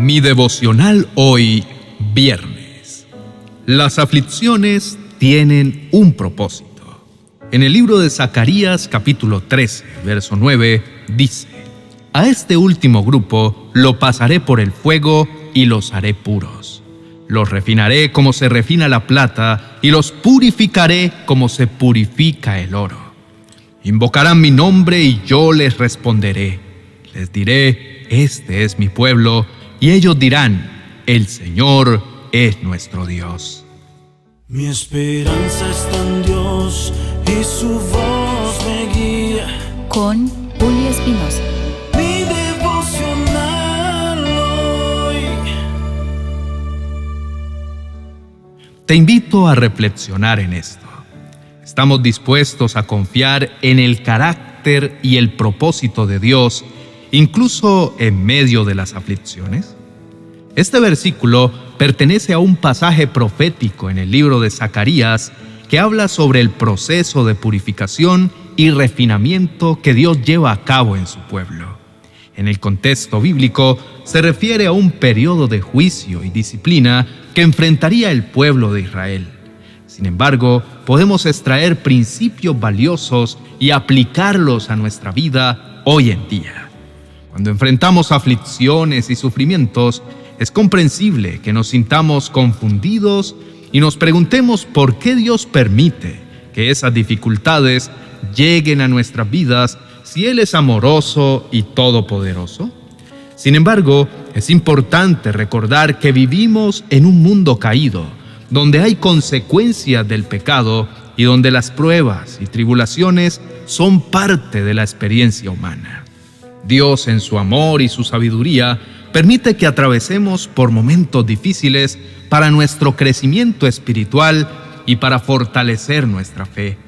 Mi devocional hoy, viernes. Las aflicciones tienen un propósito. En el libro de Zacarías capítulo 13, verso 9, dice, A este último grupo lo pasaré por el fuego y los haré puros. Los refinaré como se refina la plata y los purificaré como se purifica el oro. Invocarán mi nombre y yo les responderé. Les diré, este es mi pueblo y ellos dirán, el Señor es nuestro Dios. Mi esperanza está en Dios y su voz me guía. Con Julio Espinosa. Mi devocional hoy. Te invito a reflexionar en esto. ¿Estamos dispuestos a confiar en el carácter y el propósito de Dios incluso en medio de las aflicciones? Este versículo pertenece a un pasaje profético en el libro de Zacarías que habla sobre el proceso de purificación y refinamiento que Dios lleva a cabo en su pueblo. En el contexto bíblico se refiere a un periodo de juicio y disciplina que enfrentaría el pueblo de Israel. Sin embargo, podemos extraer principios valiosos y aplicarlos a nuestra vida hoy en día. Cuando enfrentamos aflicciones y sufrimientos, es comprensible que nos sintamos confundidos y nos preguntemos por qué Dios permite que esas dificultades lleguen a nuestras vidas si Él es amoroso y todopoderoso. Sin embargo, es importante recordar que vivimos en un mundo caído, donde hay consecuencias del pecado y donde las pruebas y tribulaciones son parte de la experiencia humana. Dios en su amor y su sabiduría permite que atravesemos por momentos difíciles para nuestro crecimiento espiritual y para fortalecer nuestra fe.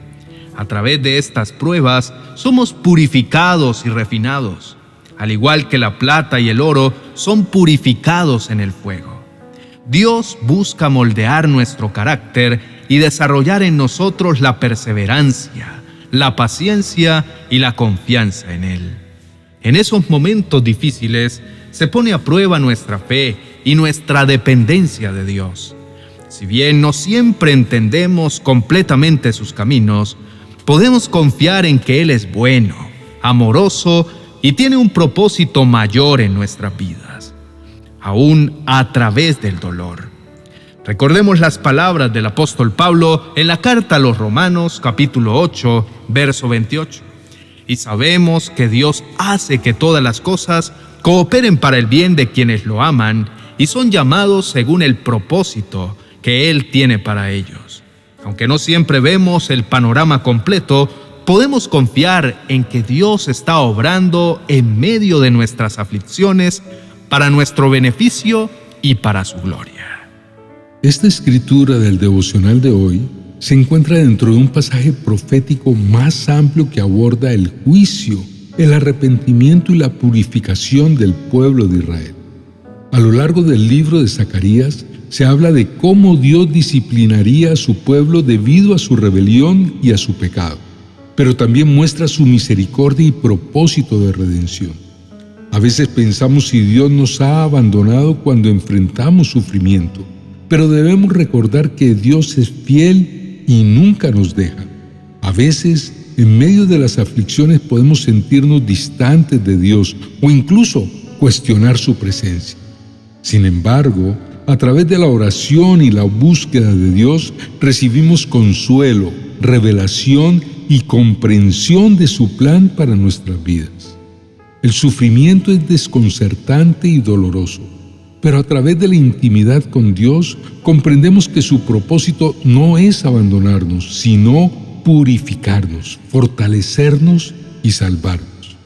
A través de estas pruebas somos purificados y refinados, al igual que la plata y el oro son purificados en el fuego. Dios busca moldear nuestro carácter y desarrollar en nosotros la perseverancia, la paciencia y la confianza en Él. En esos momentos difíciles se pone a prueba nuestra fe y nuestra dependencia de Dios. Si bien no siempre entendemos completamente sus caminos, podemos confiar en que Él es bueno, amoroso y tiene un propósito mayor en nuestras vidas, aún a través del dolor. Recordemos las palabras del apóstol Pablo en la carta a los Romanos capítulo 8, verso 28 y sabemos que Dios hace que todas las cosas cooperen para el bien de quienes lo aman y son llamados según el propósito que Él tiene para ellos. Aunque no siempre vemos el panorama completo, podemos confiar en que Dios está obrando en medio de nuestras aflicciones para nuestro beneficio y para su gloria. Esta escritura del devocional de hoy se encuentra dentro de un pasaje profético más amplio que aborda el juicio, el arrepentimiento y la purificación del pueblo de Israel. A lo largo del libro de Zacarías se habla de cómo Dios disciplinaría a su pueblo debido a su rebelión y a su pecado, pero también muestra su misericordia y propósito de redención. A veces pensamos si Dios nos ha abandonado cuando enfrentamos sufrimiento, pero debemos recordar que Dios es fiel y nunca nos deja. A veces, en medio de las aflicciones podemos sentirnos distantes de Dios o incluso cuestionar su presencia. Sin embargo, a través de la oración y la búsqueda de Dios recibimos consuelo, revelación y comprensión de su plan para nuestras vidas. El sufrimiento es desconcertante y doloroso pero a través de la intimidad con Dios comprendemos que su propósito no es abandonarnos, sino purificarnos, fortalecernos y salvarnos.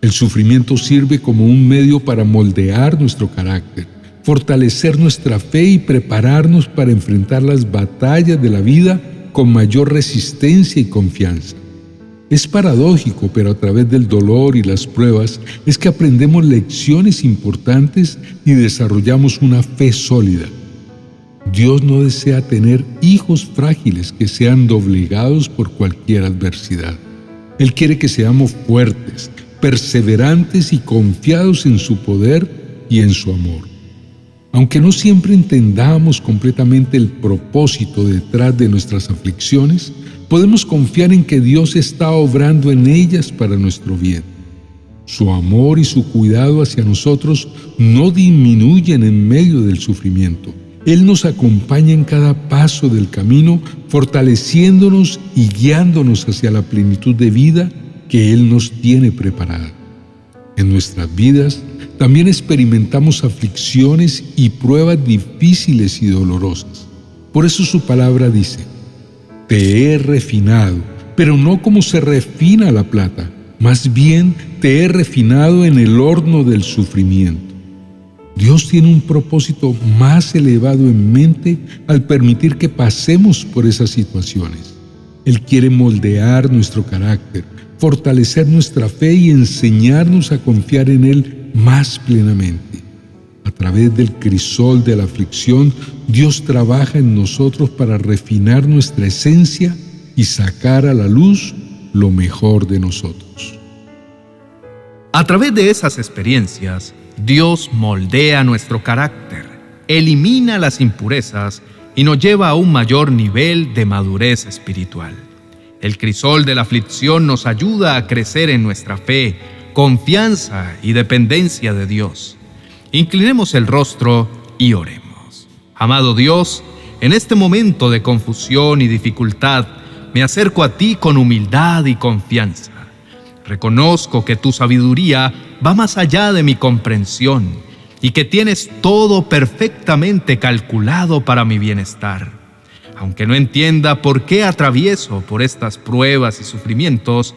El sufrimiento sirve como un medio para moldear nuestro carácter, fortalecer nuestra fe y prepararnos para enfrentar las batallas de la vida con mayor resistencia y confianza. Es paradójico, pero a través del dolor y las pruebas es que aprendemos lecciones importantes y desarrollamos una fe sólida. Dios no desea tener hijos frágiles que sean doblegados por cualquier adversidad. Él quiere que seamos fuertes, perseverantes y confiados en su poder y en su amor. Aunque no siempre entendamos completamente el propósito detrás de nuestras aflicciones, podemos confiar en que Dios está obrando en ellas para nuestro bien. Su amor y su cuidado hacia nosotros no disminuyen en medio del sufrimiento. Él nos acompaña en cada paso del camino, fortaleciéndonos y guiándonos hacia la plenitud de vida que Él nos tiene preparada. En nuestras vidas también experimentamos aflicciones y pruebas difíciles y dolorosas. Por eso su palabra dice, te he refinado, pero no como se refina la plata, más bien te he refinado en el horno del sufrimiento. Dios tiene un propósito más elevado en mente al permitir que pasemos por esas situaciones. Él quiere moldear nuestro carácter, fortalecer nuestra fe y enseñarnos a confiar en Él más plenamente. A través del crisol de la aflicción, Dios trabaja en nosotros para refinar nuestra esencia y sacar a la luz lo mejor de nosotros. A través de esas experiencias, Dios moldea nuestro carácter, elimina las impurezas y nos lleva a un mayor nivel de madurez espiritual. El crisol de la aflicción nos ayuda a crecer en nuestra fe, confianza y dependencia de Dios. Inclinemos el rostro y oremos. Amado Dios, en este momento de confusión y dificultad, me acerco a ti con humildad y confianza. Reconozco que tu sabiduría va más allá de mi comprensión y que tienes todo perfectamente calculado para mi bienestar. Aunque no entienda por qué atravieso por estas pruebas y sufrimientos,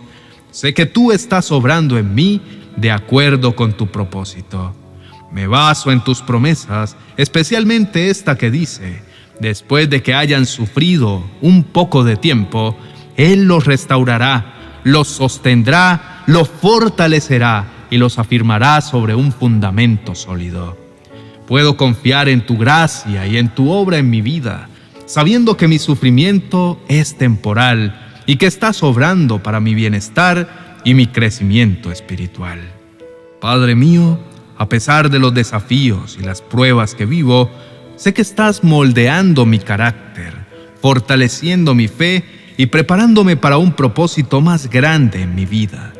sé que tú estás obrando en mí de acuerdo con tu propósito. Me baso en tus promesas, especialmente esta que dice, después de que hayan sufrido un poco de tiempo, Él los restaurará los sostendrá, los fortalecerá y los afirmará sobre un fundamento sólido. Puedo confiar en tu gracia y en tu obra en mi vida, sabiendo que mi sufrimiento es temporal y que estás obrando para mi bienestar y mi crecimiento espiritual. Padre mío, a pesar de los desafíos y las pruebas que vivo, sé que estás moldeando mi carácter, fortaleciendo mi fe y preparándome para un propósito más grande en mi vida.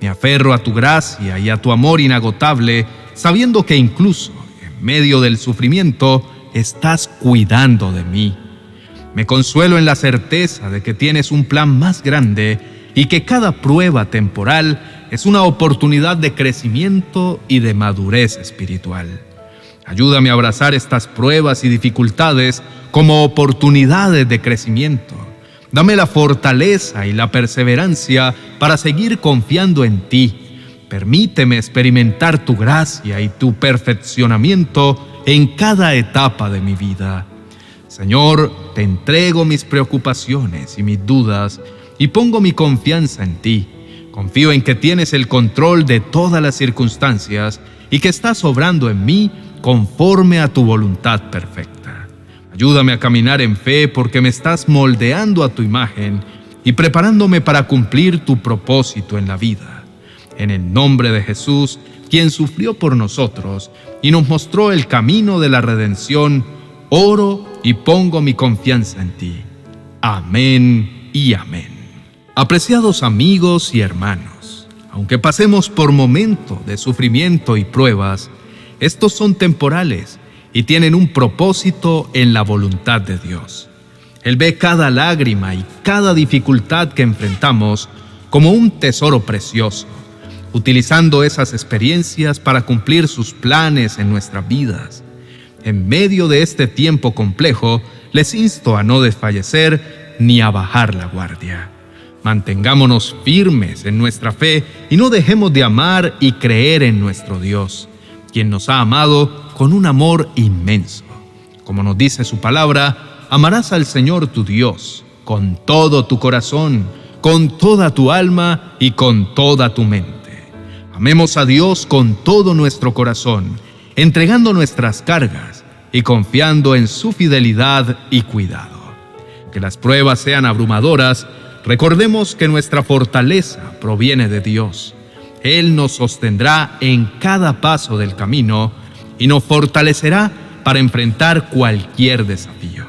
Me aferro a tu gracia y a tu amor inagotable, sabiendo que incluso en medio del sufrimiento estás cuidando de mí. Me consuelo en la certeza de que tienes un plan más grande y que cada prueba temporal es una oportunidad de crecimiento y de madurez espiritual. Ayúdame a abrazar estas pruebas y dificultades como oportunidades de crecimiento Dame la fortaleza y la perseverancia para seguir confiando en ti. Permíteme experimentar tu gracia y tu perfeccionamiento en cada etapa de mi vida. Señor, te entrego mis preocupaciones y mis dudas y pongo mi confianza en ti. Confío en que tienes el control de todas las circunstancias y que estás obrando en mí conforme a tu voluntad perfecta. Ayúdame a caminar en fe porque me estás moldeando a tu imagen y preparándome para cumplir tu propósito en la vida. En el nombre de Jesús, quien sufrió por nosotros y nos mostró el camino de la redención, oro y pongo mi confianza en ti. Amén y amén. Apreciados amigos y hermanos, aunque pasemos por momentos de sufrimiento y pruebas, estos son temporales y tienen un propósito en la voluntad de Dios. Él ve cada lágrima y cada dificultad que enfrentamos como un tesoro precioso, utilizando esas experiencias para cumplir sus planes en nuestras vidas. En medio de este tiempo complejo, les insto a no desfallecer ni a bajar la guardia. Mantengámonos firmes en nuestra fe y no dejemos de amar y creer en nuestro Dios, quien nos ha amado con un amor inmenso. Como nos dice su palabra, amarás al Señor tu Dios con todo tu corazón, con toda tu alma y con toda tu mente. Amemos a Dios con todo nuestro corazón, entregando nuestras cargas y confiando en su fidelidad y cuidado. Que las pruebas sean abrumadoras, recordemos que nuestra fortaleza proviene de Dios. Él nos sostendrá en cada paso del camino y nos fortalecerá para enfrentar cualquier desafío.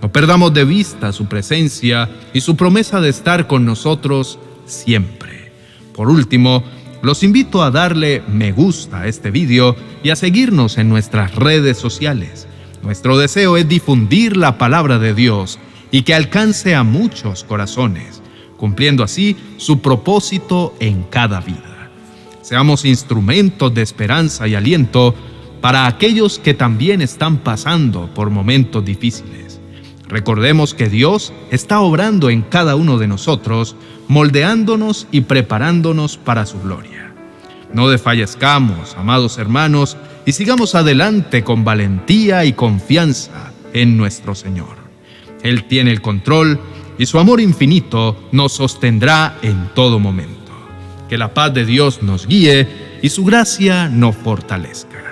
No perdamos de vista su presencia y su promesa de estar con nosotros siempre. Por último, los invito a darle me gusta a este vídeo y a seguirnos en nuestras redes sociales. Nuestro deseo es difundir la palabra de Dios y que alcance a muchos corazones, cumpliendo así su propósito en cada vida. Seamos instrumentos de esperanza y aliento para aquellos que también están pasando por momentos difíciles. Recordemos que Dios está obrando en cada uno de nosotros, moldeándonos y preparándonos para su gloria. No desfallezcamos, amados hermanos, y sigamos adelante con valentía y confianza en nuestro Señor. Él tiene el control y su amor infinito nos sostendrá en todo momento. Que la paz de Dios nos guíe y su gracia nos fortalezca.